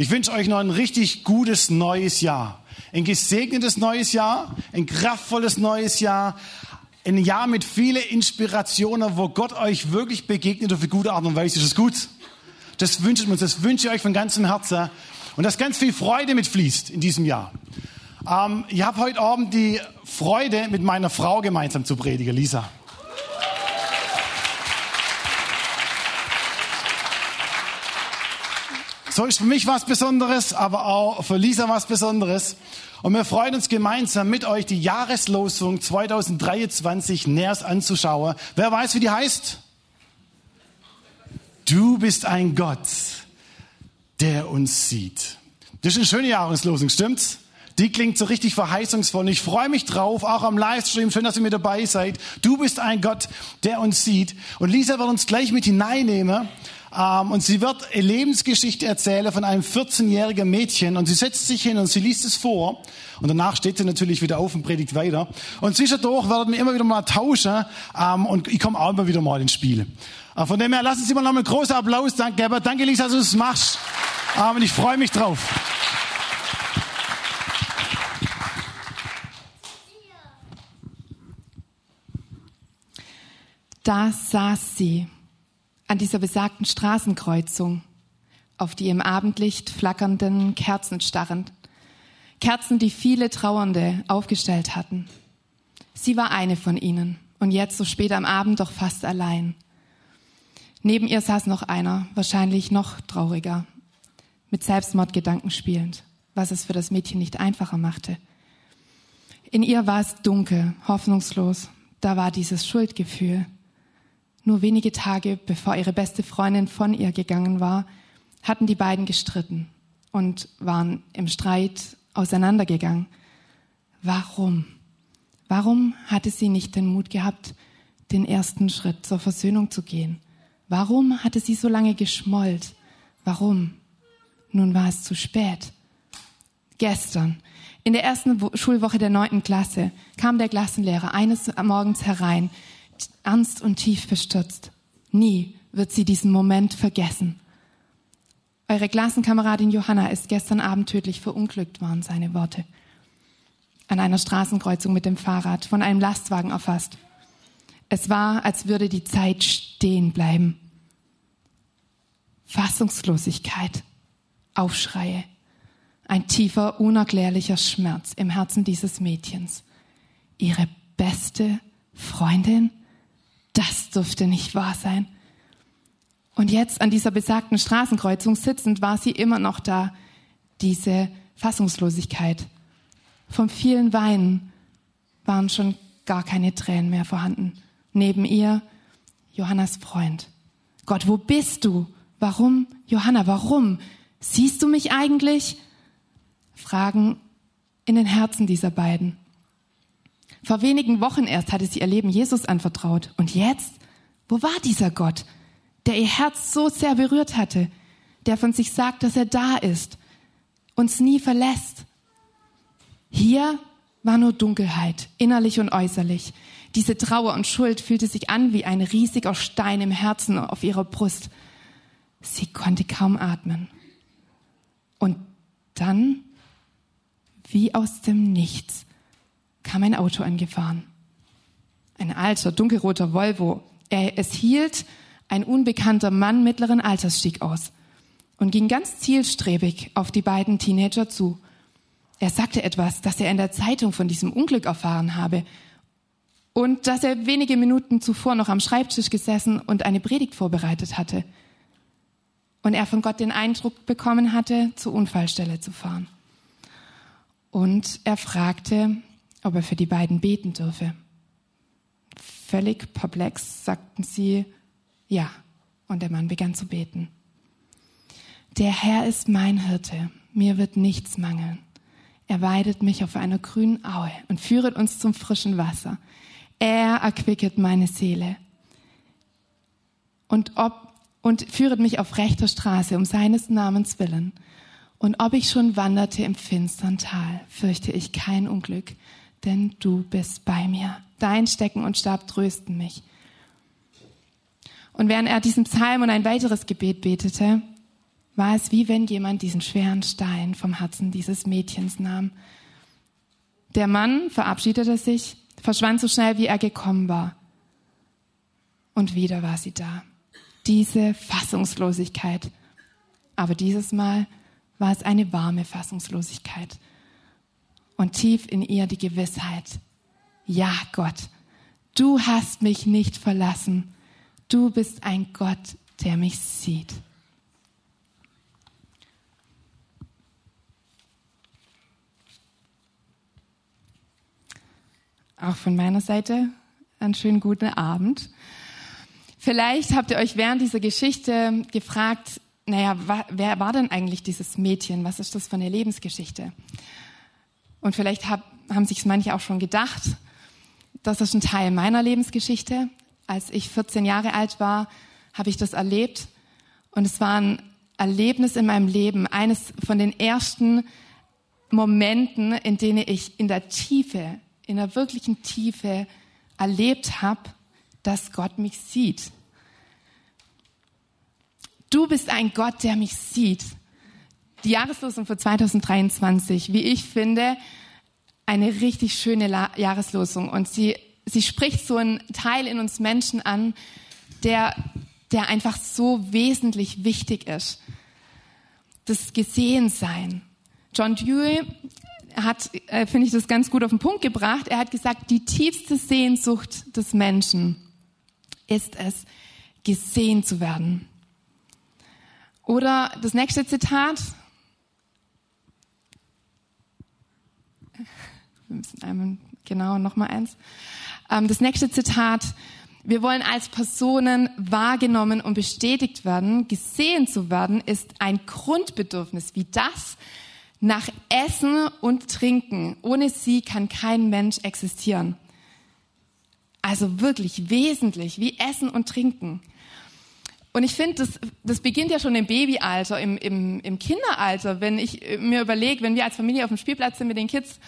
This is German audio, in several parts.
Ich wünsche euch noch ein richtig gutes neues Jahr. Ein gesegnetes neues Jahr, ein kraftvolles neues Jahr, ein Jahr mit vielen Inspirationen, wo Gott euch wirklich begegnet auf eine gute Art und Weise. Ist das gut? Das wünsche ich uns, das wünsche ich euch von ganzem Herzen. Und dass ganz viel Freude mitfließt in diesem Jahr. Ähm, ich habe heute Abend die Freude, mit meiner Frau gemeinsam zu predigen, Lisa. So ist für mich was Besonderes, aber auch für Lisa was Besonderes. Und wir freuen uns gemeinsam mit euch die Jahreslosung 2023 näher anzuschauen. Wer weiß, wie die heißt? Du bist ein Gott, der uns sieht. Das ist eine schöne Jahreslosung, stimmt's? Die klingt so richtig verheißungsvoll. Ich freue mich drauf, auch am Livestream. Schön, dass ihr mit dabei seid. Du bist ein Gott, der uns sieht. Und Lisa wird uns gleich mit hineinnehmen und sie wird eine Lebensgeschichte erzählen von einem 14-jährigen Mädchen. Und sie setzt sich hin und sie liest es vor. Und danach steht sie natürlich wieder auf und predigt weiter. Und zwischendurch werden wir immer wieder mal tauschen. Ähm, und ich komme auch immer wieder mal ins Spiel. Äh, von dem her, lassen Sie mal noch einen großen Applaus danke, geben. Danke, Lisa, dass du es machst. Ähm, und ich freue mich drauf. Da saß sie an dieser besagten Straßenkreuzung, auf die im Abendlicht flackernden Kerzen starrend. Kerzen, die viele Trauernde aufgestellt hatten. Sie war eine von ihnen und jetzt so spät am Abend doch fast allein. Neben ihr saß noch einer, wahrscheinlich noch trauriger, mit Selbstmordgedanken spielend, was es für das Mädchen nicht einfacher machte. In ihr war es dunkel, hoffnungslos, da war dieses Schuldgefühl. Nur wenige Tage bevor ihre beste Freundin von ihr gegangen war, hatten die beiden gestritten und waren im Streit auseinandergegangen. Warum? Warum hatte sie nicht den Mut gehabt, den ersten Schritt zur Versöhnung zu gehen? Warum hatte sie so lange geschmollt? Warum? Nun war es zu spät. Gestern, in der ersten Schulwoche der neunten Klasse, kam der Klassenlehrer eines Morgens herein, ernst und tief bestürzt. Nie wird sie diesen Moment vergessen. Eure Klassenkameradin Johanna ist gestern Abend tödlich verunglückt, waren seine Worte. An einer Straßenkreuzung mit dem Fahrrad, von einem Lastwagen erfasst. Es war, als würde die Zeit stehen bleiben. Fassungslosigkeit, Aufschreie, ein tiefer, unerklärlicher Schmerz im Herzen dieses Mädchens. Ihre beste Freundin? Das durfte nicht wahr sein. Und jetzt an dieser besagten Straßenkreuzung sitzend war sie immer noch da, diese Fassungslosigkeit. Vom vielen Weinen waren schon gar keine Tränen mehr vorhanden. Neben ihr Johannas Freund. Gott, wo bist du? Warum? Johanna, warum? Siehst du mich eigentlich? Fragen in den Herzen dieser beiden. Vor wenigen Wochen erst hatte sie ihr Leben Jesus anvertraut. Und jetzt? Wo war dieser Gott, der ihr Herz so sehr berührt hatte, der von sich sagt, dass er da ist, uns nie verlässt? Hier war nur Dunkelheit, innerlich und äußerlich. Diese Trauer und Schuld fühlte sich an wie ein riesiger Stein im Herzen auf ihrer Brust. Sie konnte kaum atmen. Und dann, wie aus dem Nichts, kam ein Auto angefahren. Ein alter, dunkelroter Volvo. Er, es hielt ein unbekannter Mann mittleren Alters stieg aus und ging ganz zielstrebig auf die beiden Teenager zu. Er sagte etwas, dass er in der Zeitung von diesem Unglück erfahren habe und dass er wenige Minuten zuvor noch am Schreibtisch gesessen und eine Predigt vorbereitet hatte. Und er von Gott den Eindruck bekommen hatte, zur Unfallstelle zu fahren. Und er fragte, ob er für die beiden beten dürfe. Völlig perplex sagten sie ja, und der Mann begann zu beten. Der Herr ist mein Hirte, mir wird nichts mangeln. Er weidet mich auf einer grünen Aue und führet uns zum frischen Wasser. Er erquicket meine Seele und, ob, und führet mich auf rechter Straße um seines Namens willen. Und ob ich schon wanderte im finstern Tal, fürchte ich kein Unglück, denn du bist bei mir. Dein Stecken und Stab trösten mich. Und während er diesen Psalm und ein weiteres Gebet betete, war es wie wenn jemand diesen schweren Stein vom Herzen dieses Mädchens nahm. Der Mann verabschiedete sich, verschwand so schnell, wie er gekommen war. Und wieder war sie da. Diese Fassungslosigkeit. Aber dieses Mal war es eine warme Fassungslosigkeit. Und tief in ihr die Gewissheit, ja Gott, du hast mich nicht verlassen. Du bist ein Gott, der mich sieht. Auch von meiner Seite einen schönen guten Abend. Vielleicht habt ihr euch während dieser Geschichte gefragt, naja, wer war denn eigentlich dieses Mädchen? Was ist das für eine Lebensgeschichte? Und vielleicht hab, haben sich manche auch schon gedacht, das ist ein Teil meiner Lebensgeschichte. Als ich 14 Jahre alt war, habe ich das erlebt. Und es war ein Erlebnis in meinem Leben, eines von den ersten Momenten, in denen ich in der Tiefe in der wirklichen Tiefe erlebt habe, dass Gott mich sieht. Du bist ein Gott, der mich sieht. Die Jahreslosung für 2023, wie ich finde, eine richtig schöne Jahreslosung. Und sie, sie spricht so einen Teil in uns Menschen an, der, der einfach so wesentlich wichtig ist. Das Gesehensein. John Dewey hat, äh, finde ich, das ganz gut auf den Punkt gebracht. Er hat gesagt, die tiefste Sehnsucht des Menschen ist es, gesehen zu werden. Oder das nächste Zitat. Wir müssen einmal, genau, nochmal eins. Ähm, das nächste Zitat. Wir wollen als Personen wahrgenommen und bestätigt werden. Gesehen zu werden ist ein Grundbedürfnis wie das, nach Essen und Trinken. Ohne sie kann kein Mensch existieren. Also wirklich wesentlich, wie Essen und Trinken. Und ich finde, das, das beginnt ja schon im Babyalter, im, im, im Kinderalter, wenn ich mir überlege, wenn wir als Familie auf dem Spielplatz sind mit den Kids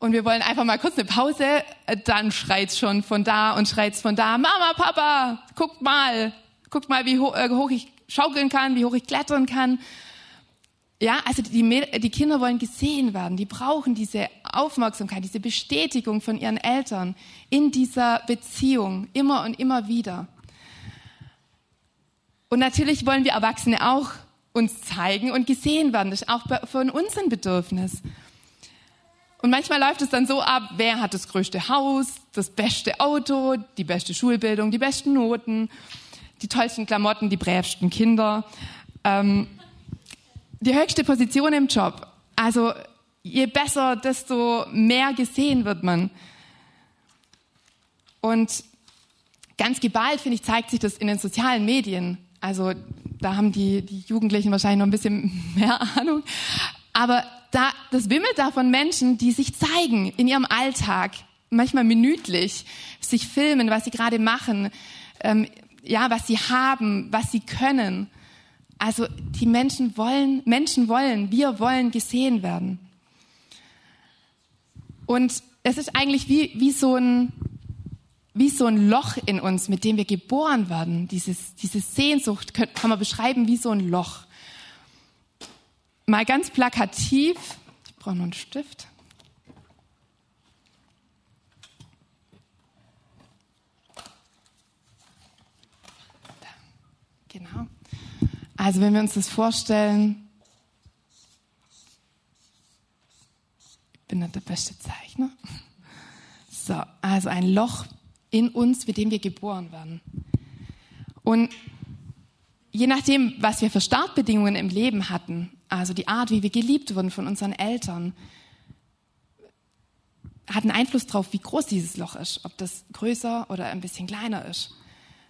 und wir wollen einfach mal kurz eine Pause, dann schreit's schon von da und schreit's von da, Mama, Papa, guckt mal, guckt mal, wie hoch, äh, hoch ich schaukeln kann, wie hoch ich klettern kann. Ja, also die, die Kinder wollen gesehen werden. Die brauchen diese Aufmerksamkeit, diese Bestätigung von ihren Eltern in dieser Beziehung immer und immer wieder. Und natürlich wollen wir Erwachsene auch uns zeigen und gesehen werden. Das ist auch von uns ein Bedürfnis. Und manchmal läuft es dann so ab, wer hat das größte Haus, das beste Auto, die beste Schulbildung, die besten Noten, die tollsten Klamotten, die brävsten Kinder. Ähm, die höchste Position im Job. Also je besser, desto mehr gesehen wird man. Und ganz geballt, finde ich, zeigt sich das in den sozialen Medien. Also da haben die, die Jugendlichen wahrscheinlich noch ein bisschen mehr Ahnung. Aber da, das wimmelt da von Menschen, die sich zeigen in ihrem Alltag, manchmal minütlich, sich filmen, was sie gerade machen, ähm, ja, was sie haben, was sie können. Also die Menschen wollen, Menschen wollen, wir wollen gesehen werden. Und es ist eigentlich wie, wie, so ein, wie so ein Loch in uns, mit dem wir geboren werden. Dieses, diese Sehnsucht kann, kann man beschreiben wie so ein Loch. Mal ganz plakativ, ich brauche noch einen Stift. Genau. Also wenn wir uns das vorstellen, ich bin nicht der beste Zeichner. So, also ein Loch in uns, mit dem wir geboren werden. Und je nachdem, was wir für Startbedingungen im Leben hatten, also die Art, wie wir geliebt wurden von unseren Eltern, hat einen Einfluss darauf, wie groß dieses Loch ist, ob das größer oder ein bisschen kleiner ist.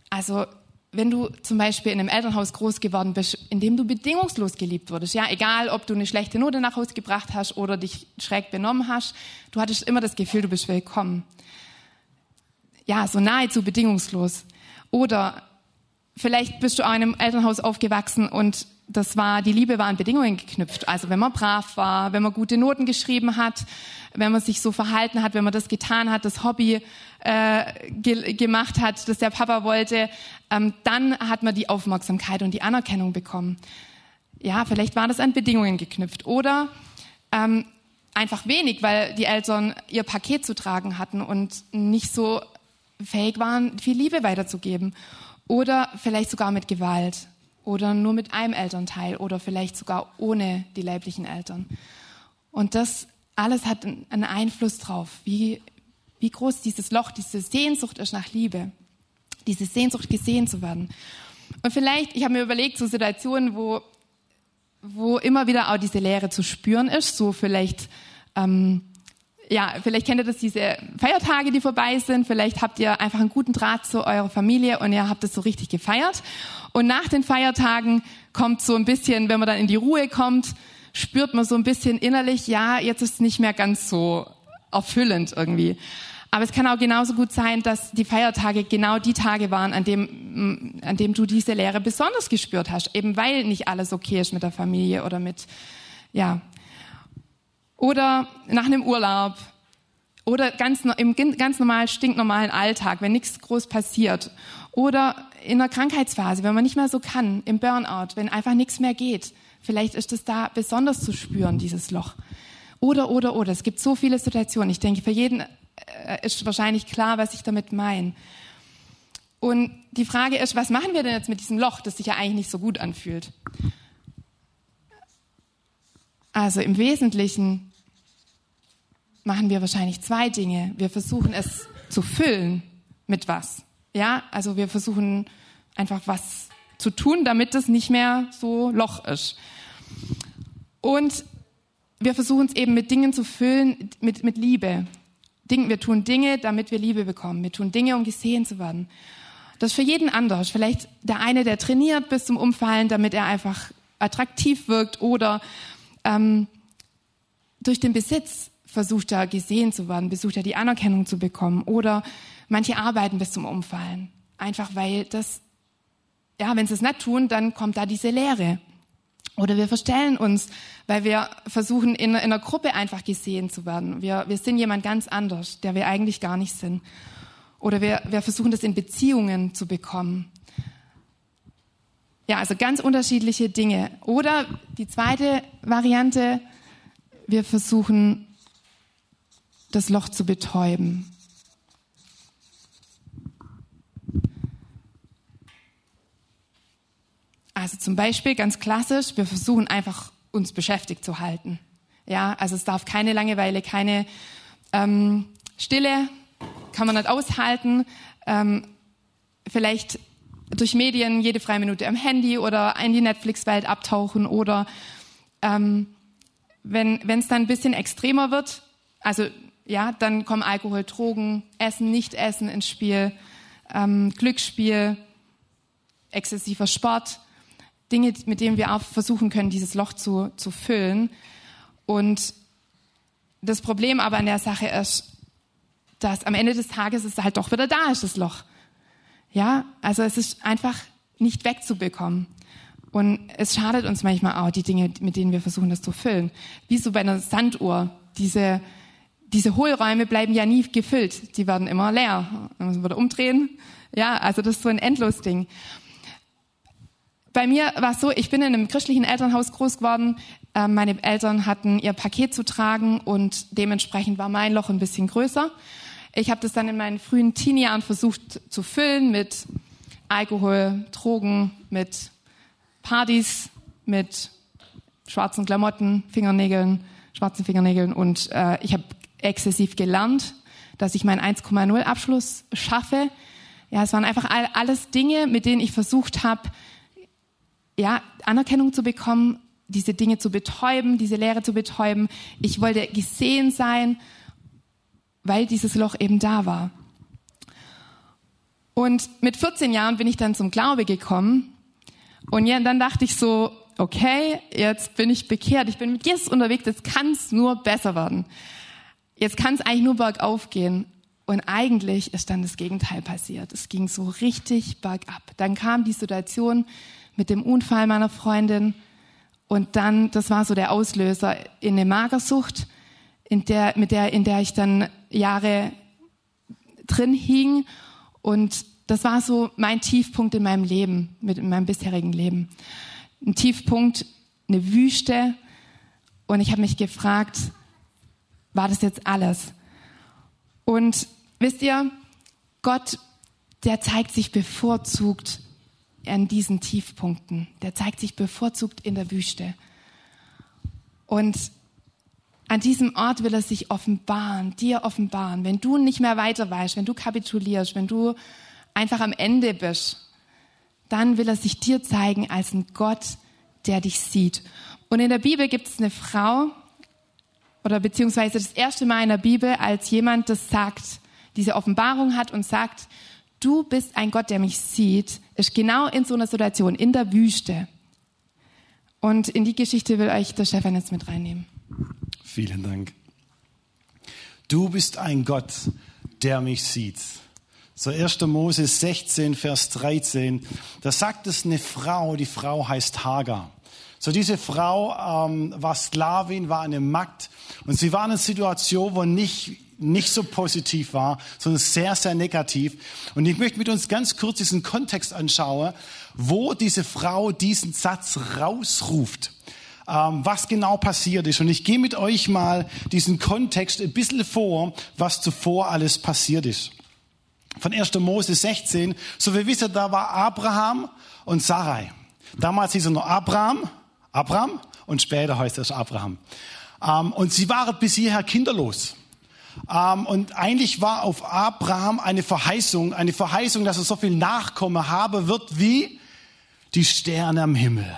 Also wenn du zum Beispiel in einem Elternhaus groß geworden bist, in dem du bedingungslos geliebt wurdest, ja, egal ob du eine schlechte Note nach Hause gebracht hast oder dich schräg benommen hast, du hattest immer das Gefühl, du bist willkommen. Ja, so nahezu bedingungslos. Oder vielleicht bist du auch in einem Elternhaus aufgewachsen und das war, die Liebe war an Bedingungen geknüpft. Also wenn man brav war, wenn man gute Noten geschrieben hat, wenn man sich so verhalten hat, wenn man das getan hat, das Hobby äh, ge gemacht hat, das der Papa wollte, ähm, dann hat man die Aufmerksamkeit und die Anerkennung bekommen. Ja, vielleicht war das an Bedingungen geknüpft oder ähm, einfach wenig, weil die Eltern ihr Paket zu tragen hatten und nicht so fähig waren, viel Liebe weiterzugeben. Oder vielleicht sogar mit Gewalt oder nur mit einem Elternteil oder vielleicht sogar ohne die leiblichen Eltern. Und das alles hat einen Einfluss drauf, wie, wie groß dieses Loch, diese Sehnsucht ist nach Liebe, diese Sehnsucht gesehen zu werden. Und vielleicht, ich habe mir überlegt, so Situationen, wo, wo immer wieder auch diese Leere zu spüren ist, so vielleicht ähm, ja, vielleicht kennt ihr das, diese Feiertage, die vorbei sind. Vielleicht habt ihr einfach einen guten Draht zu eurer Familie und ihr habt es so richtig gefeiert. Und nach den Feiertagen kommt so ein bisschen, wenn man dann in die Ruhe kommt, spürt man so ein bisschen innerlich, ja, jetzt ist es nicht mehr ganz so erfüllend irgendwie. Aber es kann auch genauso gut sein, dass die Feiertage genau die Tage waren, an dem, an dem du diese Lehre besonders gespürt hast, eben weil nicht alles okay ist mit der Familie oder mit, ja, oder nach einem Urlaub oder ganz, im ganz normal, stinknormalen Alltag, wenn nichts groß passiert. Oder in einer Krankheitsphase, wenn man nicht mehr so kann, im Burnout, wenn einfach nichts mehr geht. Vielleicht ist es da besonders zu spüren, dieses Loch. Oder, oder, oder. Es gibt so viele Situationen. Ich denke, für jeden äh, ist wahrscheinlich klar, was ich damit meine. Und die Frage ist, was machen wir denn jetzt mit diesem Loch, das sich ja eigentlich nicht so gut anfühlt? Also im Wesentlichen machen wir wahrscheinlich zwei Dinge. Wir versuchen es zu füllen mit was. Ja, also wir versuchen einfach was zu tun, damit es nicht mehr so Loch ist. Und wir versuchen es eben mit Dingen zu füllen, mit, mit Liebe. wir tun Dinge, damit wir Liebe bekommen. Wir tun Dinge, um gesehen zu werden. Das ist für jeden anders. Vielleicht der eine, der trainiert bis zum Umfallen, damit er einfach attraktiv wirkt oder ähm, durch den Besitz versucht er gesehen zu werden, versucht er die Anerkennung zu bekommen oder manche arbeiten bis zum Umfallen. Einfach weil das, ja, wenn sie es nicht tun, dann kommt da diese Leere. Oder wir verstellen uns, weil wir versuchen, in, in einer Gruppe einfach gesehen zu werden. Wir, wir sind jemand ganz anders, der wir eigentlich gar nicht sind. Oder wir, wir versuchen das in Beziehungen zu bekommen. Ja, also ganz unterschiedliche Dinge. Oder die zweite Variante, wir versuchen das Loch zu betäuben. Also zum Beispiel ganz klassisch, wir versuchen einfach uns beschäftigt zu halten. Ja, also es darf keine Langeweile, keine ähm, Stille, kann man nicht aushalten. Ähm, vielleicht durch Medien jede freie Minute am Handy oder in die Netflix-Welt abtauchen oder ähm, wenn es dann ein bisschen extremer wird, also ja, dann kommen Alkohol, Drogen, Essen, Nicht-Essen ins Spiel, ähm, Glücksspiel, exzessiver Sport, Dinge, mit denen wir auch versuchen können, dieses Loch zu, zu füllen. Und das Problem aber an der Sache ist, dass am Ende des Tages es halt doch wieder da ist, das Loch. Ja, also es ist einfach nicht wegzubekommen. Und es schadet uns manchmal auch, die Dinge, mit denen wir versuchen, das zu füllen. Wie so bei einer Sanduhr, diese, diese Hohlräume bleiben ja nie gefüllt, die werden immer leer. Man muss wieder umdrehen. Ja, also das ist so ein Endlos-Ding. Bei mir war es so, ich bin in einem christlichen Elternhaus groß geworden. Ähm, meine Eltern hatten ihr Paket zu tragen und dementsprechend war mein Loch ein bisschen größer. Ich habe das dann in meinen frühen Teenie-Jahren versucht zu füllen mit Alkohol, Drogen, mit Partys, mit schwarzen Klamotten, Fingernägeln, schwarzen Fingernägeln und äh, ich habe exzessiv gelernt, dass ich meinen 1,0 Abschluss schaffe. Ja, es waren einfach all, alles Dinge, mit denen ich versucht habe, ja, Anerkennung zu bekommen, diese Dinge zu betäuben, diese Lehre zu betäuben. Ich wollte gesehen sein, weil dieses Loch eben da war. Und mit 14 Jahren bin ich dann zum Glaube gekommen. Und ja, dann dachte ich so, okay, jetzt bin ich bekehrt, ich bin mit Jesus unterwegs, jetzt kann es nur besser werden jetzt kann es eigentlich nur bergauf gehen. Und eigentlich ist dann das Gegenteil passiert. Es ging so richtig bergab. Dann kam die Situation mit dem Unfall meiner Freundin und dann, das war so der Auslöser in eine Magersucht, in der, mit der, in der ich dann Jahre drin hing. Und das war so mein Tiefpunkt in meinem Leben, mit in meinem bisherigen Leben. Ein Tiefpunkt, eine Wüste. Und ich habe mich gefragt, war das jetzt alles? Und wisst ihr, Gott, der zeigt sich bevorzugt an diesen Tiefpunkten. Der zeigt sich bevorzugt in der Wüste. Und an diesem Ort will er sich offenbaren, dir offenbaren. Wenn du nicht mehr weiter weißt, wenn du kapitulierst, wenn du einfach am Ende bist, dann will er sich dir zeigen als ein Gott, der dich sieht. Und in der Bibel gibt es eine Frau, oder beziehungsweise das erste Mal in der Bibel, als jemand das sagt, diese Offenbarung hat und sagt, du bist ein Gott, der mich sieht, ist genau in so einer Situation, in der Wüste. Und in die Geschichte will euch der Stefan jetzt mit reinnehmen. Vielen Dank. Du bist ein Gott, der mich sieht. So 1. Mose 16, Vers 13, da sagt es eine Frau, die Frau heißt Hagar. So diese Frau ähm, war Sklavin, war eine Magd und sie war in einer Situation, wo nicht nicht so positiv war, sondern sehr, sehr negativ. Und ich möchte mit uns ganz kurz diesen Kontext anschauen, wo diese Frau diesen Satz rausruft ähm, was genau passiert ist. Und ich gehe mit euch mal diesen Kontext ein bisschen vor, was zuvor alles passiert ist. Von 1. Mose 16, so wir wissen, da war Abraham und Sarai. Damals hieß er nur Abraham, Abraham und später heißt er Abraham. Ähm, und sie waren bis hierher kinderlos. Ähm, und eigentlich war auf Abraham eine Verheißung, eine Verheißung, dass er so viel Nachkomme haben wird wie die Sterne am Himmel.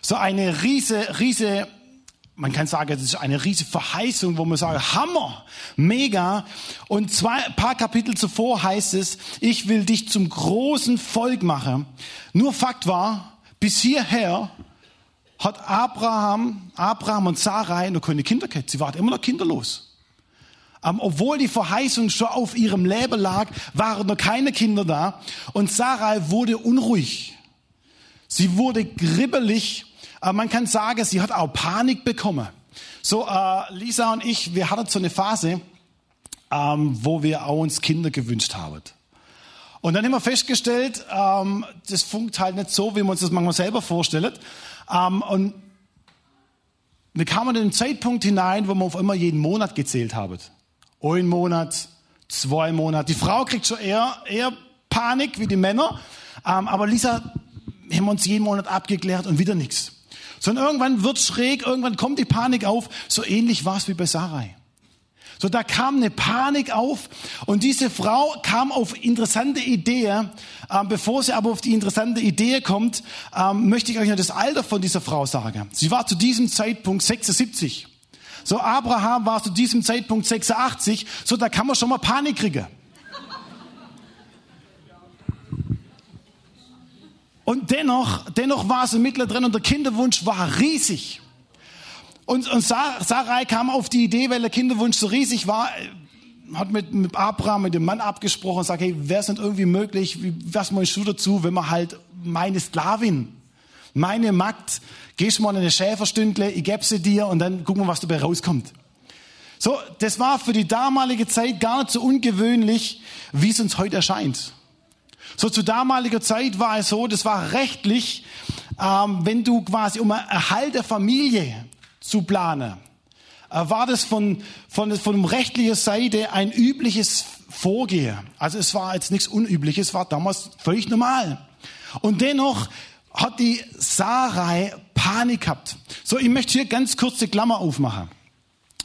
So eine riese, riese, man kann sagen, das ist eine riese Verheißung, wo man sagt, Hammer, mega. Und zwei paar Kapitel zuvor heißt es, ich will dich zum großen Volk machen. Nur Fakt war, bis hierher hat Abraham, Abraham und Sarai noch keine Kinder gehabt. Sie waren immer noch kinderlos. Ähm, obwohl die Verheißung schon auf ihrem Leben lag, waren noch keine Kinder da. Und Sarai wurde unruhig. Sie wurde gribbelig. Äh, man kann sagen, sie hat auch Panik bekommen. So, äh, Lisa und ich, wir hatten so eine Phase, ähm, wo wir auch uns Kinder gewünscht haben. Und dann haben wir festgestellt, ähm, das funkt halt nicht so, wie wir uns das manchmal selber vorstellen. Ähm, und wir kamen in einen Zeitpunkt hinein, wo wir auf einmal jeden Monat gezählt haben. Ein Monat, zwei Monate. Die Frau kriegt schon eher, eher Panik wie die Männer. Ähm, aber Lisa, haben wir uns jeden Monat abgeklärt und wieder nichts. Sondern irgendwann wird schräg, irgendwann kommt die Panik auf. So ähnlich war es wie bei Sarai. So, da kam eine Panik auf und diese Frau kam auf interessante Idee. Ähm, bevor sie aber auf die interessante Idee kommt, ähm, möchte ich euch noch das Alter von dieser Frau sagen. Sie war zu diesem Zeitpunkt 76. So, Abraham war zu diesem Zeitpunkt 86. So, da kann man schon mal Panik kriegen. Und dennoch, dennoch war sie mittendrin und der Kinderwunsch war riesig. Und, und Sarai kam auf die Idee, weil der Kinderwunsch so riesig war, hat mit, mit Abraham, mit dem Mann abgesprochen und sagt, hey, wäre es nicht irgendwie möglich, was meinst du dazu, wenn man halt meine Sklavin, meine Magd, gehst mal in eine Schäferstündle, ich gebe sie dir und dann gucken wir, was dabei rauskommt. So, das war für die damalige Zeit gar nicht so ungewöhnlich, wie es uns heute erscheint. So zu damaliger Zeit war es so, das war rechtlich, ähm, wenn du quasi um Erhalt der Familie zu planen, äh, war das von, von, von rechtlicher Seite ein übliches Vorgehen. Also es war jetzt nichts Unübliches, es war damals völlig normal. Und dennoch hat die Sarai Panik gehabt. So, ich möchte hier ganz kurze Klammer aufmachen.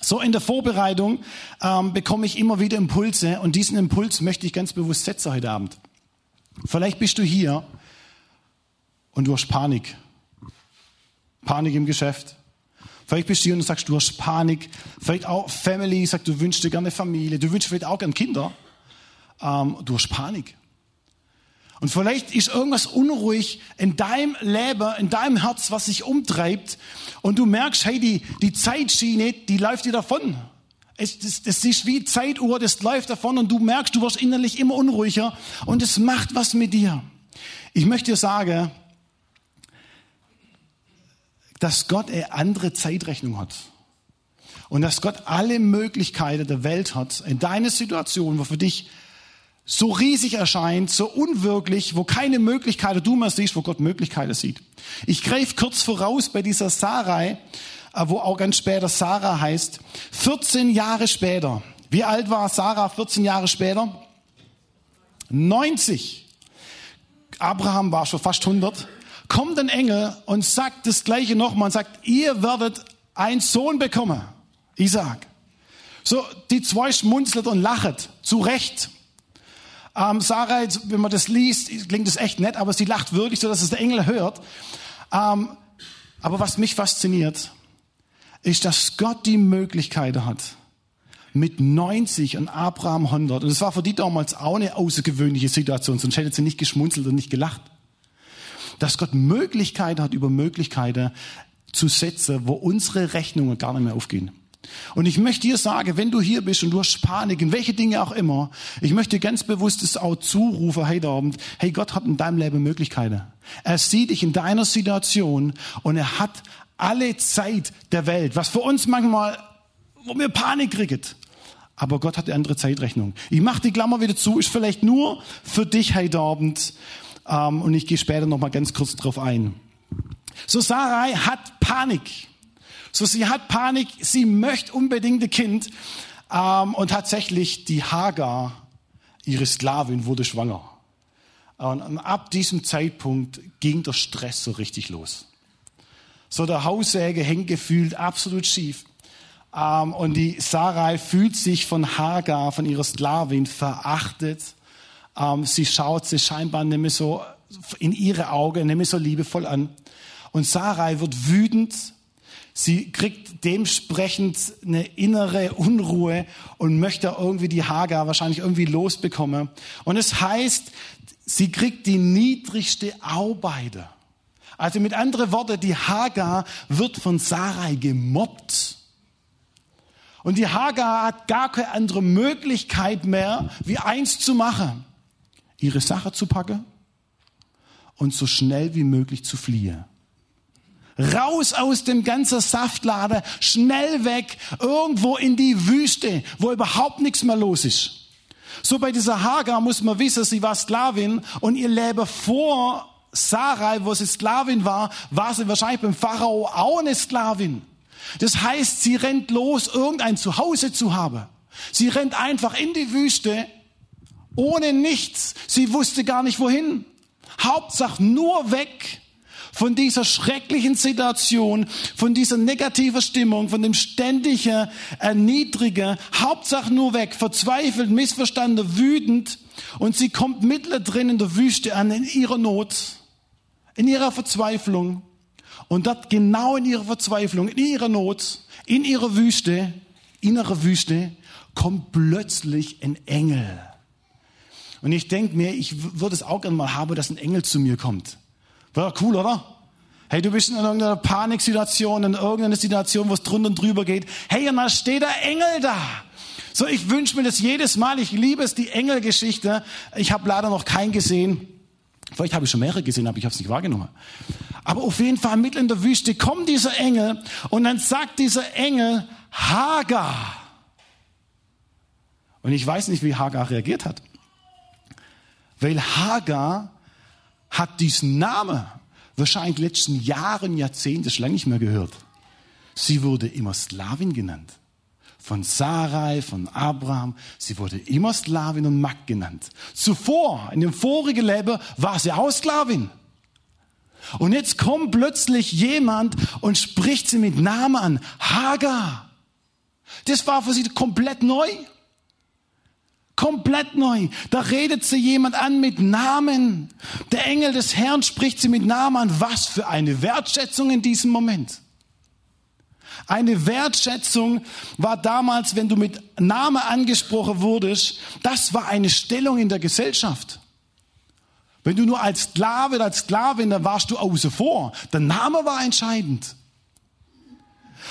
So in der Vorbereitung ähm, bekomme ich immer wieder Impulse und diesen Impuls möchte ich ganz bewusst setzen heute Abend. Vielleicht bist du hier und du hast Panik. Panik im Geschäft. Vielleicht bist du hier und sagst, du hast Panik. Vielleicht auch Family, sagt, du wünschst dir gerne Familie. Du wünschst vielleicht auch gerne Kinder. Ähm, du hast Panik. Und vielleicht ist irgendwas unruhig in deinem Leben, in deinem Herz, was sich umtreibt. Und du merkst, hey, die, die Zeitschiene, die läuft dir davon. Es, das, das ist wie Zeituhr, das läuft davon und du merkst, du wirst innerlich immer unruhiger und es macht was mit dir. Ich möchte dir sagen, dass Gott eine andere Zeitrechnung hat. Und dass Gott alle Möglichkeiten der Welt hat, in deiner Situation, wo für dich so riesig erscheint, so unwirklich, wo keine Möglichkeiten du mehr siehst, wo Gott Möglichkeiten sieht. Ich greife kurz voraus bei dieser Sarai, äh, wo auch ganz später Sarah heißt. 14 Jahre später. Wie alt war Sarah 14 Jahre später? 90. Abraham war schon fast 100. Kommt ein Engel und sagt das Gleiche nochmal und sagt, ihr werdet einen Sohn bekommen. Isaac. So, die zwei schmunzelt und lachet. Zu Recht. Ähm, Sarah, wenn man das liest, klingt das echt nett, aber sie lacht wirklich, so dass es der Engel hört. Ähm, aber was mich fasziniert, ist, dass Gott die Möglichkeit hat, mit 90 und Abraham 100. Und es war für die damals auch eine außergewöhnliche Situation, sonst hätte sie nicht geschmunzelt und nicht gelacht. Dass Gott Möglichkeit hat, über Möglichkeiten zu setzen, wo unsere Rechnungen gar nicht mehr aufgehen. Und ich möchte dir sagen, wenn du hier bist und du hast Panik, in welche Dinge auch immer, ich möchte ganz bewusst es auch zurufen heute Abend, hey, Gott hat in deinem Leben Möglichkeiten. Er sieht dich in deiner Situation und er hat alle Zeit der Welt, was für uns manchmal, wo wir Panik kriegen. Aber Gott hat eine andere Zeitrechnung. Ich mache die Klammer wieder zu, ist vielleicht nur für dich heute Abend. Ähm, und ich gehe später noch mal ganz kurz drauf ein. So Sarai hat Panik. So, sie hat Panik, sie möchte unbedingt ein Kind. Ähm, und tatsächlich, die Hagar, ihre Sklavin, wurde schwanger. Und ab diesem Zeitpunkt ging der Stress so richtig los. So, der Haussäge hängt gefühlt absolut schief. Ähm, und die Sarai fühlt sich von Hagar, von ihrer Sklavin, verachtet. Ähm, sie schaut sie scheinbar mehr so in ihre Augen, mehr so liebevoll an. Und Sarai wird wütend Sie kriegt dementsprechend eine innere Unruhe und möchte irgendwie die Hagar wahrscheinlich irgendwie losbekommen. Und es heißt, sie kriegt die niedrigste Aubeide. Also mit anderen Worten, die Hagar wird von Sarai gemobbt. Und die Hagar hat gar keine andere Möglichkeit mehr, wie eins zu machen. Ihre Sache zu packen und so schnell wie möglich zu fliehen. Raus aus dem ganzen Saftlader, schnell weg, irgendwo in die Wüste, wo überhaupt nichts mehr los ist. So bei dieser Hagar muss man wissen, sie war Sklavin und ihr Leben vor Sarai, wo sie Sklavin war, war sie wahrscheinlich beim Pharao auch eine Sklavin. Das heißt, sie rennt los, irgendein Zuhause zu haben. Sie rennt einfach in die Wüste ohne nichts. Sie wusste gar nicht wohin. Hauptsache nur weg von dieser schrecklichen Situation, von dieser negativen Stimmung, von dem ständigen Erniedrigen, Hauptsache nur weg, verzweifelt, missverstanden, wütend und sie kommt mittendrin in der Wüste an, in ihrer Not, in ihrer Verzweiflung und dort genau in ihrer Verzweiflung, in ihrer Not, in ihrer Wüste, innere Wüste, kommt plötzlich ein Engel. Und ich denke mir, ich würde es auch gerne mal haben, dass ein Engel zu mir kommt. War cool, oder? Hey, du bist in irgendeiner Paniksituation, in irgendeiner Situation, wo es drunter und drüber geht. Hey, und da steht der Engel da. So, ich wünsche mir das jedes Mal. Ich liebe es, die Engelgeschichte. Ich habe leider noch keinen gesehen. Vielleicht habe ich schon mehrere gesehen, aber ich habe es nicht wahrgenommen. Aber auf jeden Fall mitten in der Wüste kommt dieser Engel und dann sagt dieser Engel Hagar. Und ich weiß nicht, wie Hagar reagiert hat. Weil Hagar hat diesen Namen wahrscheinlich in den letzten Jahren, Jahrzehnten schon lange nicht mehr gehört. Sie wurde immer Sklavin genannt. Von Sarai, von Abraham. Sie wurde immer Sklavin und Magd genannt. Zuvor, in dem vorigen Leben, war sie auch Sklavin. Und jetzt kommt plötzlich jemand und spricht sie mit Namen an. Hagar. Das war für sie komplett neu. Komplett neu. Da redet sie jemand an mit Namen. Der Engel des Herrn spricht sie mit Namen an. Was für eine Wertschätzung in diesem Moment. Eine Wertschätzung war damals, wenn du mit Name angesprochen wurdest, das war eine Stellung in der Gesellschaft. Wenn du nur als Sklave, als Sklavin, dann warst du außen vor. Der Name war entscheidend.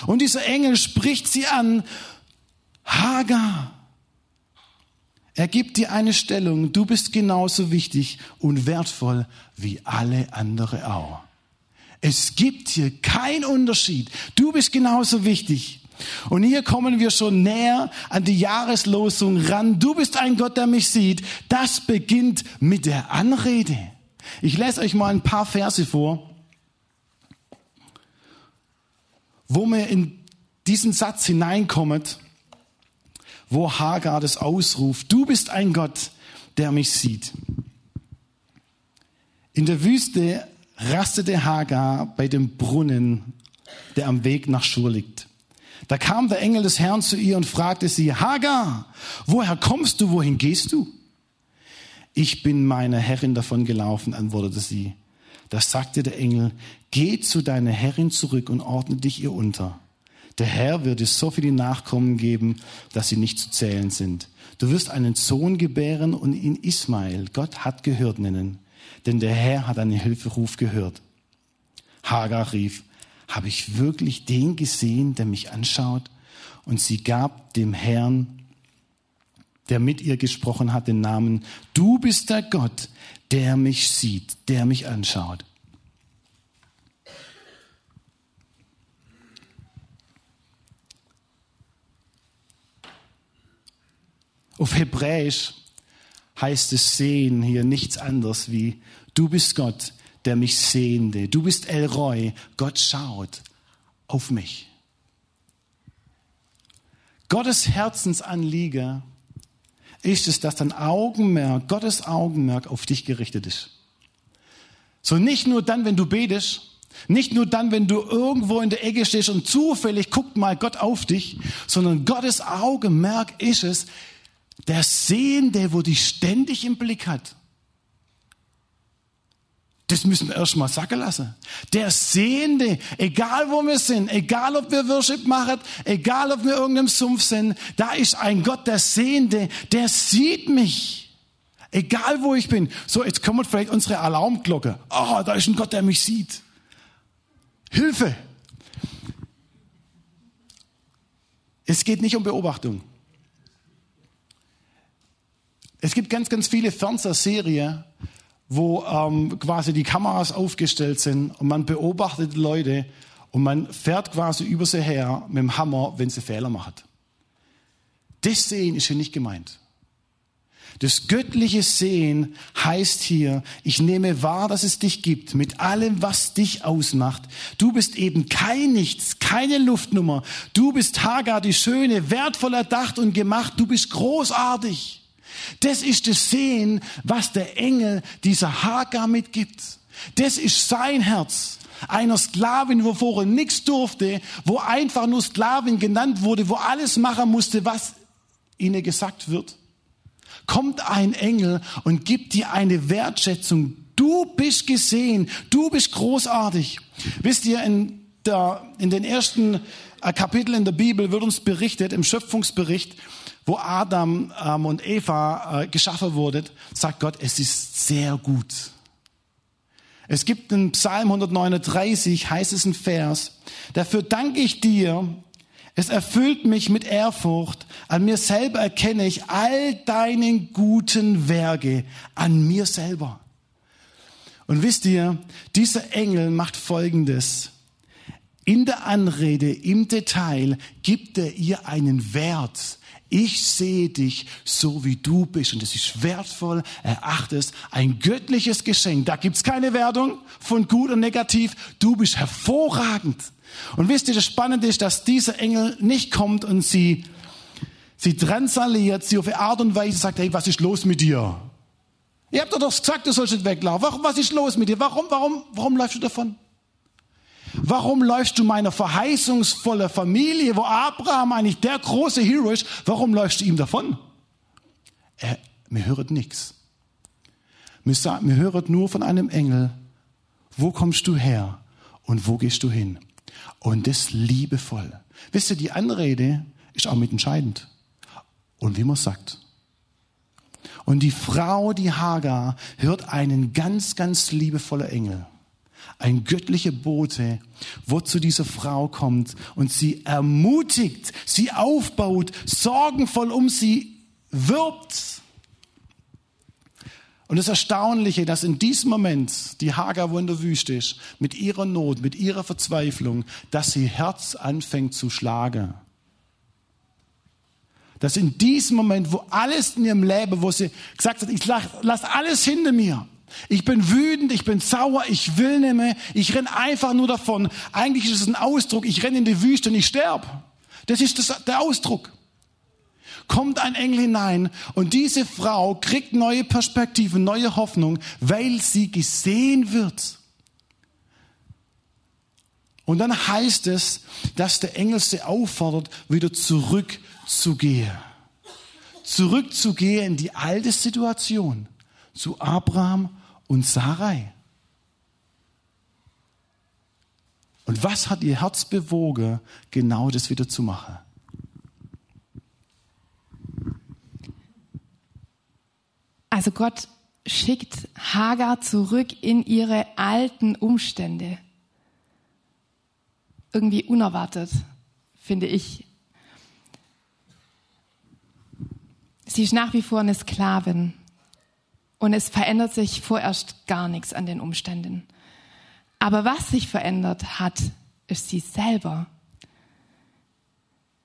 Und dieser Engel spricht sie an, Hagar. Er gibt dir eine Stellung, du bist genauso wichtig und wertvoll wie alle andere auch. Es gibt hier keinen Unterschied. Du bist genauso wichtig. Und hier kommen wir schon näher an die Jahreslosung ran. Du bist ein Gott, der mich sieht. Das beginnt mit der Anrede. Ich lese euch mal ein paar Verse vor, wo wir in diesen Satz hineinkommt, wo Hagar das ausruft. Du bist ein Gott, der mich sieht. In der Wüste rastete Hagar bei dem Brunnen, der am Weg nach Schur liegt. Da kam der Engel des Herrn zu ihr und fragte sie, Hagar, woher kommst du, wohin gehst du? Ich bin meiner Herrin davon gelaufen, antwortete sie. Da sagte der Engel, geh zu deiner Herrin zurück und ordne dich ihr unter. Der Herr wird dir so viele Nachkommen geben, dass sie nicht zu zählen sind. Du wirst einen Sohn gebären und ihn Ismael, Gott hat gehört, nennen. Denn der Herr hat einen Hilferuf gehört. Hagar rief, habe ich wirklich den gesehen, der mich anschaut? Und sie gab dem Herrn, der mit ihr gesprochen hat, den Namen, du bist der Gott, der mich sieht, der mich anschaut. Auf Hebräisch heißt es sehen hier nichts anderes wie, du bist Gott, der mich sehende. Du bist El Roy. Gott schaut auf mich. Gottes Herzensanliege ist es, dass dein Augenmerk, Gottes Augenmerk auf dich gerichtet ist. So nicht nur dann, wenn du betest, nicht nur dann, wenn du irgendwo in der Ecke stehst und zufällig guckt mal Gott auf dich, sondern Gottes Augenmerk ist es, der Sehende, wo dich ständig im Blick hat. Das müssen wir erst mal sacken lassen. Der Sehende, egal wo wir sind, egal ob wir Worship machen, egal ob wir irgendeinem Sumpf sind, da ist ein Gott, der Sehende, der sieht mich. Egal wo ich bin. So, jetzt kommt vielleicht unsere Alarmglocke. Oh, da ist ein Gott, der mich sieht. Hilfe! Es geht nicht um Beobachtung. Es gibt ganz, ganz viele Fernsehserien, wo ähm, quasi die Kameras aufgestellt sind und man beobachtet Leute und man fährt quasi über sie her mit dem Hammer, wenn sie Fehler machen. Das Sehen ist hier nicht gemeint. Das göttliche Sehen heißt hier, ich nehme wahr, dass es dich gibt, mit allem, was dich ausmacht. Du bist eben kein Nichts, keine Luftnummer. Du bist Hagar, die Schöne, wertvoll erdacht und gemacht. Du bist großartig. Das ist das Sehen, was der Engel dieser Hagar mitgibt. Das ist sein Herz. Einer Sklavin, wo vorher nichts durfte, wo einfach nur Sklavin genannt wurde, wo alles machen musste, was ihnen gesagt wird. Kommt ein Engel und gibt dir eine Wertschätzung. Du bist gesehen, du bist großartig. Wisst ihr, in, der, in den ersten äh, Kapiteln in der Bibel wird uns berichtet, im Schöpfungsbericht, wo Adam ähm, und Eva äh, geschaffen wurden, sagt Gott, es ist sehr gut. Es gibt in Psalm 139, heißt es ein Vers, dafür danke ich dir, es erfüllt mich mit Ehrfurcht, an mir selber erkenne ich all deinen guten Werke, an mir selber. Und wisst ihr, dieser Engel macht Folgendes. In der Anrede, im Detail, gibt er ihr einen Wert, ich sehe dich so, wie du bist. Und es ist wertvoll, erachte es, ein göttliches Geschenk. Da gibt's keine Wertung von gut und negativ. Du bist hervorragend. Und wisst ihr, das Spannende ist, dass dieser Engel nicht kommt und sie, sie transaliert, sie auf eine Art und Weise sagt, hey, was ist los mit dir? Ihr habt doch gesagt, du sollst nicht weglaufen. Warum, was ist los mit dir? Warum, warum, warum läufst du davon? Warum läufst du meiner verheißungsvolle Familie, wo Abraham eigentlich der große Hero ist, warum läufst du ihm davon? Er, mir hört nichts. Mir, mir hört nur von einem Engel, wo kommst du her und wo gehst du hin? Und das liebevoll. Wisst ihr, die Anrede ist auch mitentscheidend. Und wie man sagt. Und die Frau, die Hagar, hört einen ganz, ganz liebevollen Engel ein göttlicher Bote, wo zu dieser Frau kommt und sie ermutigt, sie aufbaut, sorgenvoll um sie wirbt. Und das Erstaunliche, dass in diesem Moment die Hagar, wo ist, mit ihrer Not, mit ihrer Verzweiflung, dass sie Herz anfängt zu schlagen. Dass in diesem Moment, wo alles in ihrem Leben, wo sie gesagt hat, ich lasse alles hinter mir. Ich bin wütend, ich bin sauer, ich will nicht mehr, ich renn einfach nur davon. Eigentlich ist es ein Ausdruck, ich renn in die Wüste und ich sterbe. Das ist das, der Ausdruck. Kommt ein Engel hinein und diese Frau kriegt neue Perspektiven, neue Hoffnung, weil sie gesehen wird. Und dann heißt es, dass der Engel sie auffordert, wieder zurückzugehen. Zurückzugehen in die alte Situation zu Abraham und Sarai. Und was hat ihr Herz bewogen, genau das wieder zu machen? Also Gott schickt Hagar zurück in ihre alten Umstände irgendwie unerwartet, finde ich. Sie ist nach wie vor eine Sklavin und es verändert sich vorerst gar nichts an den Umständen. Aber was sich verändert hat, ist sie selber.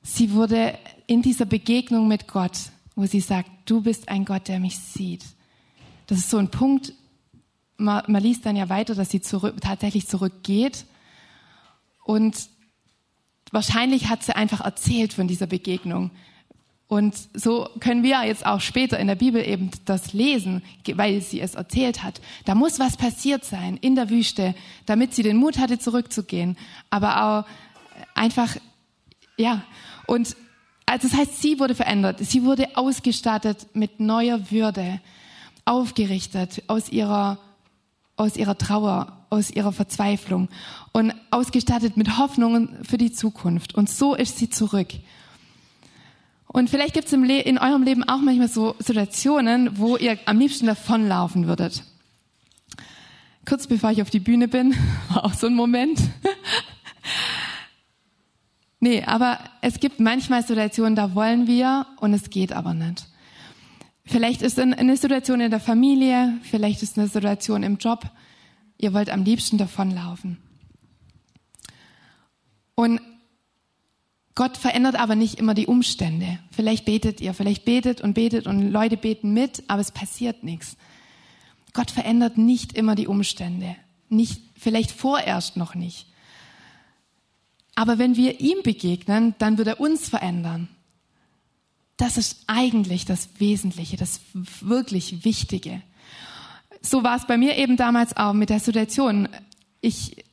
Sie wurde in dieser Begegnung mit Gott, wo sie sagt, du bist ein Gott, der mich sieht. Das ist so ein Punkt, man, man liest dann ja weiter, dass sie zurück, tatsächlich zurückgeht und wahrscheinlich hat sie einfach erzählt von dieser Begegnung. Und so können wir jetzt auch später in der Bibel eben das lesen, weil sie es erzählt hat. Da muss was passiert sein in der Wüste, damit sie den Mut hatte, zurückzugehen. Aber auch einfach, ja. Und also das heißt, sie wurde verändert. Sie wurde ausgestattet mit neuer Würde, aufgerichtet aus ihrer, aus ihrer Trauer, aus ihrer Verzweiflung und ausgestattet mit Hoffnungen für die Zukunft. Und so ist sie zurück. Und vielleicht gibt es in eurem Leben auch manchmal so Situationen, wo ihr am liebsten davonlaufen würdet. Kurz bevor ich auf die Bühne bin, war auch so ein Moment. nee, aber es gibt manchmal Situationen, da wollen wir und es geht aber nicht. Vielleicht ist es eine Situation in der Familie, vielleicht ist es eine Situation im Job, Ihr wollt am liebsten davonlaufen. Und Gott verändert aber nicht immer die Umstände. Vielleicht betet ihr, vielleicht betet und betet und Leute beten mit, aber es passiert nichts. Gott verändert nicht immer die Umstände. Nicht, vielleicht vorerst noch nicht. Aber wenn wir ihm begegnen, dann wird er uns verändern. Das ist eigentlich das Wesentliche, das wirklich Wichtige so war es bei mir eben damals auch mit der Situation. Ich,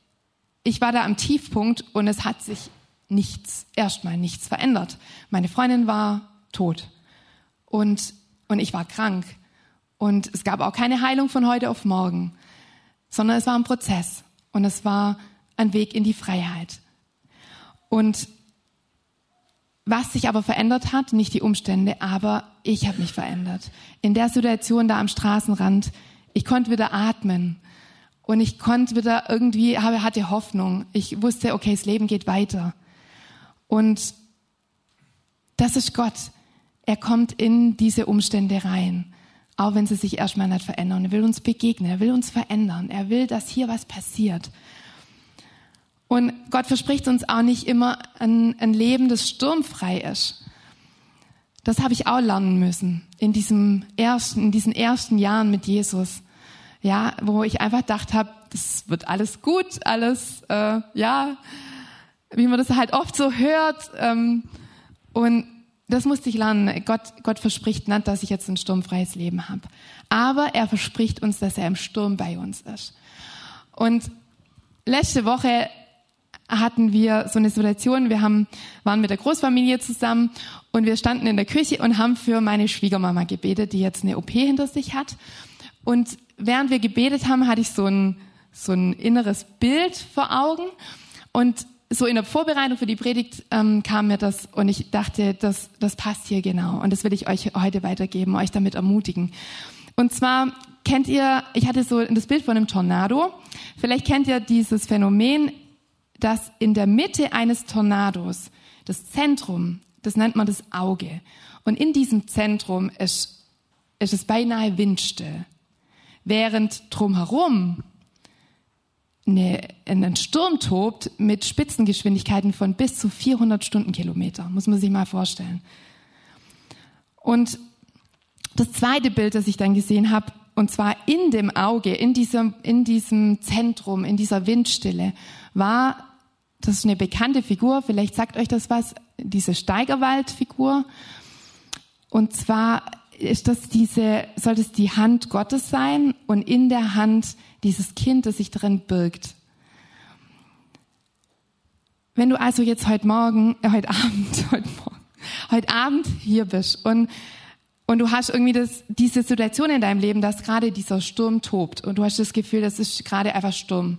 ich war da am Tiefpunkt und es hat sich nichts, erstmal nichts verändert. Meine Freundin war tot und, und ich war krank. Und es gab auch keine Heilung von heute auf morgen, sondern es war ein Prozess und es war ein Weg in die Freiheit. Und was sich aber verändert hat, nicht die Umstände, aber ich habe mich verändert. In der Situation da am Straßenrand, ich konnte wieder atmen und ich konnte wieder irgendwie, hatte Hoffnung. Ich wusste, okay, das Leben geht weiter. Und das ist Gott. Er kommt in diese Umstände rein, auch wenn sie sich erstmal nicht verändern. Er will uns begegnen, er will uns verändern, er will, dass hier was passiert. Und Gott verspricht uns auch nicht immer ein, ein Leben, das sturmfrei ist. Das habe ich auch lernen müssen in diesem ersten, in diesen ersten Jahren mit Jesus. Ja, wo ich einfach gedacht habe, das wird alles gut, alles, äh, ja, wie man das halt oft so hört. Ähm, und das musste ich lernen. Gott, Gott verspricht nicht, dass ich jetzt ein sturmfreies Leben habe. Aber er verspricht uns, dass er im Sturm bei uns ist. Und letzte Woche hatten wir so eine Situation, wir haben, waren mit der Großfamilie zusammen und wir standen in der Küche und haben für meine Schwiegermama gebetet, die jetzt eine OP hinter sich hat. Und während wir gebetet haben, hatte ich so ein, so ein inneres Bild vor Augen. Und so in der Vorbereitung für die Predigt ähm, kam mir das und ich dachte, das, das passt hier genau. Und das will ich euch heute weitergeben, euch damit ermutigen. Und zwar kennt ihr, ich hatte so das Bild von einem Tornado. Vielleicht kennt ihr dieses Phänomen, dass in der Mitte eines Tornados das Zentrum das nennt man das Auge. Und in diesem Zentrum ist, ist es beinahe windstill. Während drumherum eine, ein Sturm tobt mit Spitzengeschwindigkeiten von bis zu 400 Stundenkilometer. Muss man sich mal vorstellen. Und das zweite Bild, das ich dann gesehen habe, und zwar in dem Auge, in diesem, in diesem Zentrum, in dieser Windstille, war, das ist eine bekannte Figur, vielleicht sagt euch das was, diese Steigerwald-Figur. Und zwar ist das diese, soll das die Hand Gottes sein und in der Hand dieses Kind, das sich drin birgt. Wenn du also jetzt heute Morgen, äh, heute Abend, heute Morgen, heute Abend hier bist und und du hast irgendwie das, diese Situation in deinem Leben, dass gerade dieser Sturm tobt und du hast das Gefühl, das ist gerade einfach Sturm.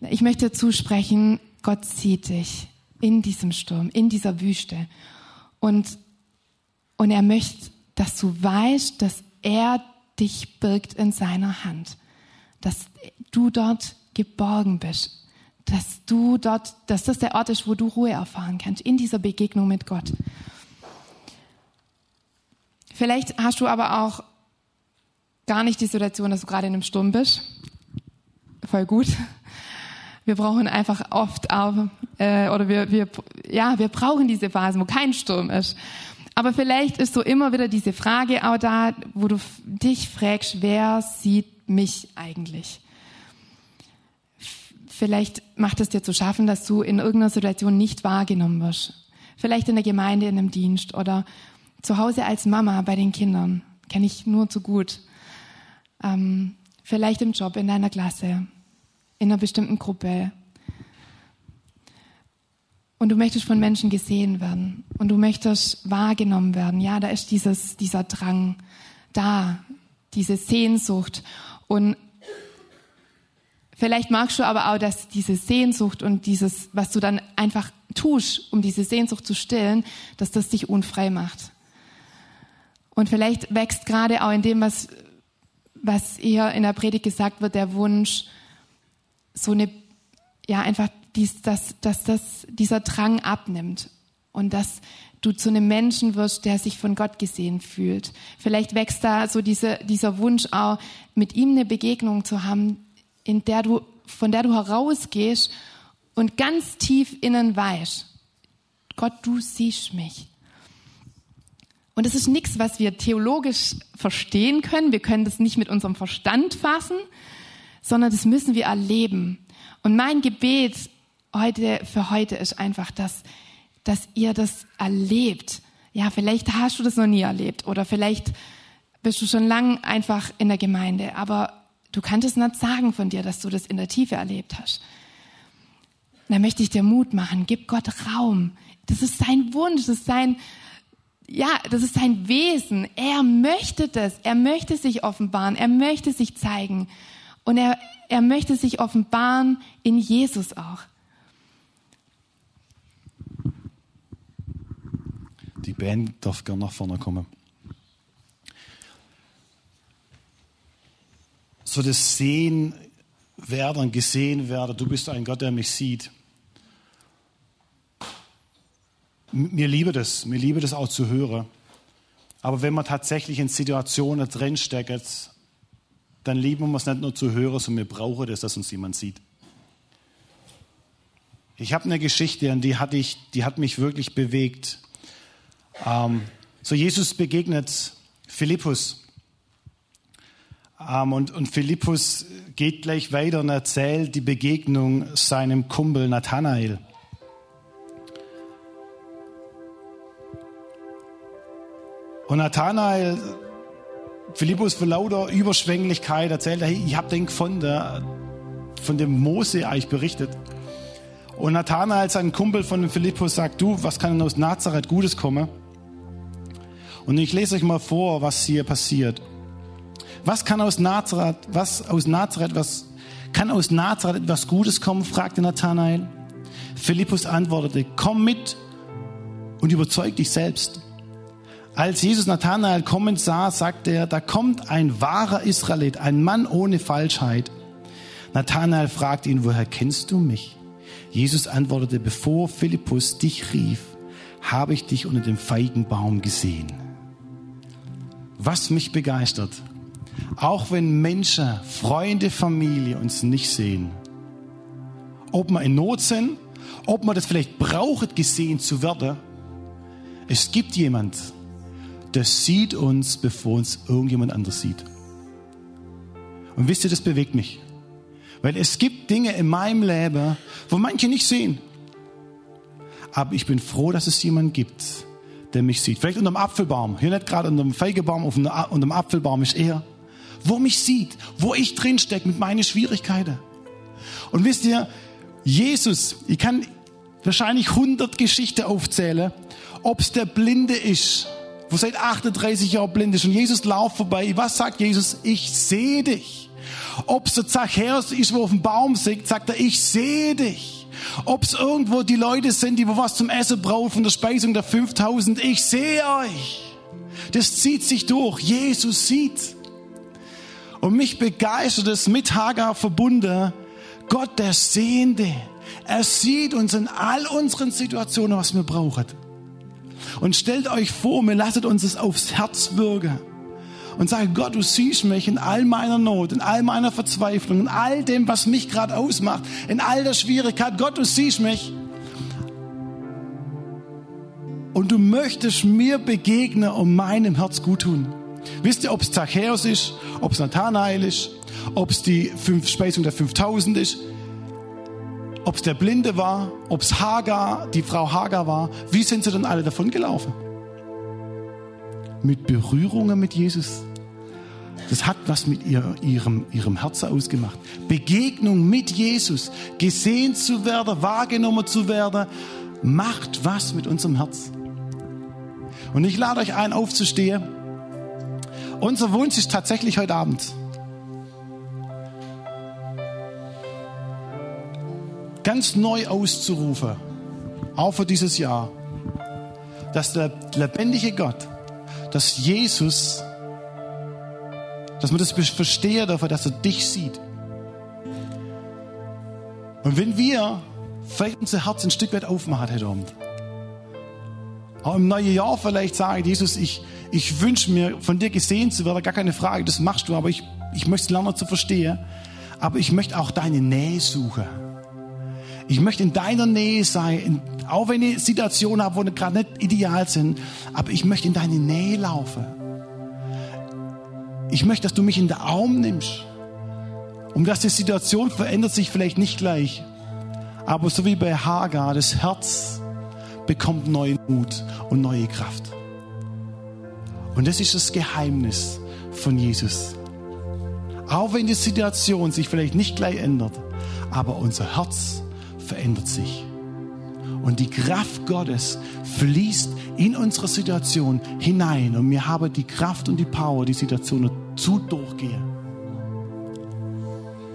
Ich möchte zusprechen, Gott sieht dich in diesem Sturm, in dieser Wüste. Und, und er möchte, dass du weißt, dass er dich birgt in seiner Hand. Dass du dort geborgen bist. Dass du dort, dass das der Ort ist, wo du Ruhe erfahren kannst, in dieser Begegnung mit Gott. Vielleicht hast du aber auch gar nicht die Situation, dass du gerade in einem Sturm bist. Voll gut. Wir brauchen einfach oft auch, äh, oder wir, wir, ja, wir brauchen diese Phasen, wo kein Sturm ist. Aber vielleicht ist so immer wieder diese Frage auch da, wo du dich fragst, wer sieht mich eigentlich? Vielleicht macht es dir zu schaffen, dass du in irgendeiner Situation nicht wahrgenommen wirst. Vielleicht in der Gemeinde, in einem Dienst oder zu Hause als Mama bei den Kindern, kenne ich nur zu gut. Ähm, vielleicht im Job, in deiner Klasse, in einer bestimmten Gruppe. Und du möchtest von Menschen gesehen werden und du möchtest wahrgenommen werden. Ja, da ist dieses, dieser Drang da, diese Sehnsucht. Und vielleicht magst du aber auch, dass diese Sehnsucht und dieses, was du dann einfach tust, um diese Sehnsucht zu stillen, dass das dich unfrei macht. Und vielleicht wächst gerade auch in dem, was, was hier in der Predigt gesagt wird, der Wunsch, so eine, ja, einfach, dies, dass, dass das, dieser Drang abnimmt und dass du zu einem Menschen wirst, der sich von Gott gesehen fühlt. Vielleicht wächst da so diese, dieser Wunsch auch, mit ihm eine Begegnung zu haben, in der du, von der du herausgehst und ganz tief innen weißt, Gott, du siehst mich. Und es ist nichts, was wir theologisch verstehen können. Wir können das nicht mit unserem Verstand fassen, sondern das müssen wir erleben. Und mein Gebet heute, für heute ist einfach, dass, dass ihr das erlebt. Ja, vielleicht hast du das noch nie erlebt oder vielleicht bist du schon lang einfach in der Gemeinde, aber du kannst nicht sagen von dir, dass du das in der Tiefe erlebt hast. Da möchte ich dir Mut machen. Gib Gott Raum. Das ist sein Wunsch, das ist sein, ja, das ist sein Wesen. Er möchte das. Er möchte sich offenbaren. Er möchte sich zeigen. Und er, er möchte sich offenbaren in Jesus auch. Die Band darf gerne nach vorne kommen. So das Sehen werden, gesehen werden, du bist ein Gott, der mich sieht. Mir liebe das, mir liebe das auch zu hören. Aber wenn man tatsächlich in Situationen drinsteckt, dann lieben wir es nicht nur zu hören, sondern wir brauchen das, dass uns jemand sieht. Ich habe eine Geschichte, an die, hatte ich, die hat mich wirklich bewegt. Ähm, so Jesus begegnet Philippus. Ähm, und, und Philippus geht gleich weiter und erzählt die Begegnung seinem Kumpel Nathanael. Und Nathanael, Philippus vor lauter Überschwänglichkeit erzählt, hey, ich habe den gefunden, von dem Mose eigentlich berichtet. Und Nathanael, sein Kumpel von Philippus, sagt, du, was kann denn aus Nazareth Gutes kommen? Und ich lese euch mal vor, was hier passiert. Was kann aus Nazareth, was aus Nazareth, was kann aus Nazareth etwas Gutes kommen? fragte Nathanael. Philippus antwortete, komm mit und überzeug dich selbst. Als Jesus Nathanael kommen sah, sagte er, da kommt ein wahrer Israelit, ein Mann ohne Falschheit. Nathanael fragte ihn, woher kennst du mich? Jesus antwortete, bevor Philippus dich rief, habe ich dich unter dem Feigenbaum gesehen. Was mich begeistert, auch wenn Menschen, Freunde, Familie uns nicht sehen, ob wir in Not sind, ob man das vielleicht braucht, gesehen zu werden, es gibt jemand, der sieht uns, bevor uns irgendjemand anders sieht. Und wisst ihr, das bewegt mich. Weil es gibt Dinge in meinem Leben, wo manche nicht sehen. Aber ich bin froh, dass es jemanden gibt, der mich sieht. Vielleicht unter dem Apfelbaum. Hier nicht gerade unter dem Feigebaum, unter dem Apfelbaum ist er. Wo mich sieht, wo ich drinstecke mit meinen Schwierigkeiten. Und wisst ihr, Jesus, ich kann wahrscheinlich 100 Geschichten aufzählen, ob es der Blinde ist, wo seit 38 Jahren blind ist und Jesus lauft vorbei. Was sagt Jesus? Ich sehe dich. Ob es der Zachäus ist, wo auf dem Baum sitzt, sagt er, ich sehe dich. Ob es irgendwo die Leute sind, die was zum Essen brauchen von der Speisung der 5000, ich sehe euch. Das zieht sich durch. Jesus sieht. Und mich begeistert es mit Hagar verbunden. Gott, der Sehende. Er sieht uns in all unseren Situationen, was wir brauchen. Und stellt euch vor, mir lasst uns es aufs Herz wirken. Und sage, Gott, du siehst mich in all meiner Not, in all meiner Verzweiflung, in all dem, was mich gerade ausmacht, in all der Schwierigkeit. Gott, du siehst mich. Und du möchtest mir begegnen und meinem Herz gut tun. Wisst ihr, ob es Zachäus ist, ob es Nathanael ist, ob es die fünf Speisung der 5000 ist, ob es der Blinde war, ob es Hagar, die Frau Hagar war. Wie sind sie dann alle davon gelaufen? Mit Berührungen mit Jesus. Das hat was mit ihr, ihrem, ihrem Herzen ausgemacht. Begegnung mit Jesus, gesehen zu werden, wahrgenommen zu werden, macht was mit unserem Herz. Und ich lade euch ein, aufzustehen. Unser Wunsch ist tatsächlich heute Abend, ganz neu auszurufen, auch für dieses Jahr, dass der lebendige Gott, dass Jesus, dass man das verstehen dürfen, dass er dich sieht. Und wenn wir vielleicht unser Herz ein Stück weit aufmachen heute Abend, auch im neuen Jahr vielleicht sagen, Jesus, ich, ich wünsche mir, von dir gesehen zu werden, gar keine Frage, das machst du, aber ich, ich möchte es lernen zu verstehen. Aber ich möchte auch deine Nähe suchen. Ich möchte in deiner Nähe sein, auch wenn ich Situationen habe, wo gerade nicht ideal sind, aber ich möchte in deine Nähe laufen. Ich möchte, dass du mich in den Arm nimmst. Um dass die Situation verändert sich vielleicht nicht gleich, aber so wie bei Hagar, das Herz bekommt neuen Mut und neue Kraft. Und das ist das Geheimnis von Jesus. Auch wenn die Situation sich vielleicht nicht gleich ändert, aber unser Herz verändert sich. Und die Kraft Gottes fließt in unsere Situation hinein. Und wir haben die Kraft und die Power, die Situation zu durchgehen.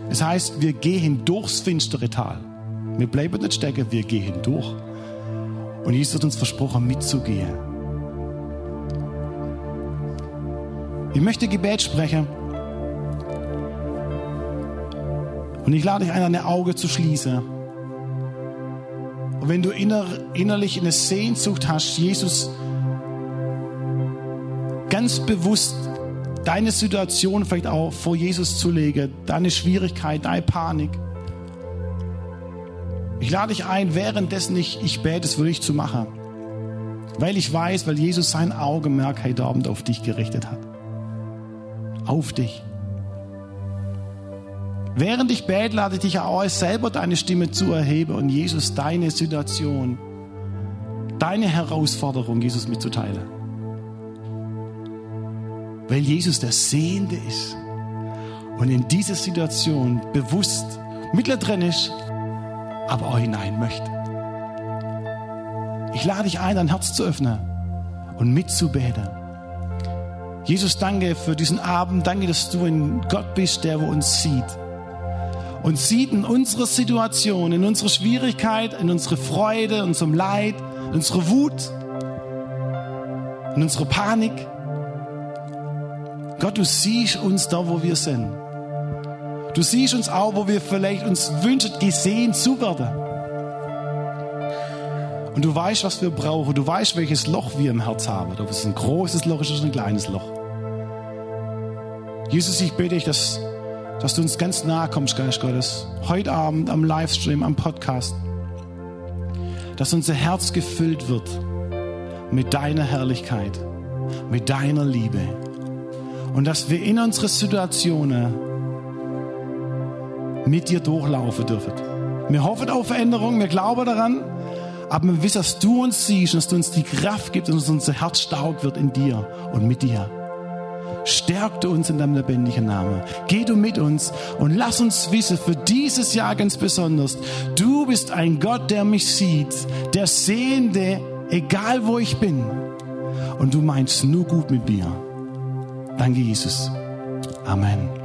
Das heißt, wir gehen durchs finstere Tal. Wir bleiben nicht stecken, wir gehen durch. Und Jesus hat uns versprochen, mitzugehen. Ich möchte Gebet sprechen. Und ich lade dich ein, deine Augen zu schließen. Und wenn du inner, innerlich eine Sehnsucht hast, Jesus ganz bewusst deine Situation vielleicht auch vor Jesus zu legen, deine Schwierigkeit, deine Panik. Ich lade dich ein, währenddessen ich, ich bete, es wirklich zu machen. Weil ich weiß, weil Jesus sein Augenmerk heute Abend auf dich gerichtet hat. Auf dich. Während ich bete, lade ich dich auch selber deine Stimme zu erheben und Jesus deine Situation, deine Herausforderung, Jesus mitzuteilen. Weil Jesus der Sehende ist und in diese Situation bewusst mittendrin ist, aber auch hinein möchte. Ich lade dich ein, dein Herz zu öffnen und mitzubeten. Jesus, danke für diesen Abend. Danke, dass du ein Gott bist, der uns sieht und sieht in unsere Situation, in unsere Schwierigkeit, in unsere Freude, in unserem Leid, in unsere Wut, in unsere Panik. Gott, du siehst uns da, wo wir sind. Du siehst uns auch, wo wir vielleicht uns wünschen, gesehen zu werden. Und du weißt, was wir brauchen. Du weißt, welches Loch wir im Herz haben. Ob es ein großes Loch ist oder ein kleines Loch. Jesus, ich bitte dich, dass dass du uns ganz nahe kommst, Geist Gottes. Heute Abend am Livestream, am Podcast. Dass unser Herz gefüllt wird mit deiner Herrlichkeit. mit deiner Liebe. Und dass wir in unsere Situationen mit dir durchlaufen dürfen. Wir hoffen auf Veränderung, wir glauben daran, aber wir wissen, dass du uns siehst dass du uns die Kraft gibst und dass unser Herz stark wird in dir und mit dir. Stärk du uns in deinem lebendigen Namen. Geh du mit uns und lass uns wissen, für dieses Jahr ganz besonders, du bist ein Gott, der mich sieht, der Sehende, egal wo ich bin. Und du meinst nur gut mit mir. Danke, Jesus. Amen.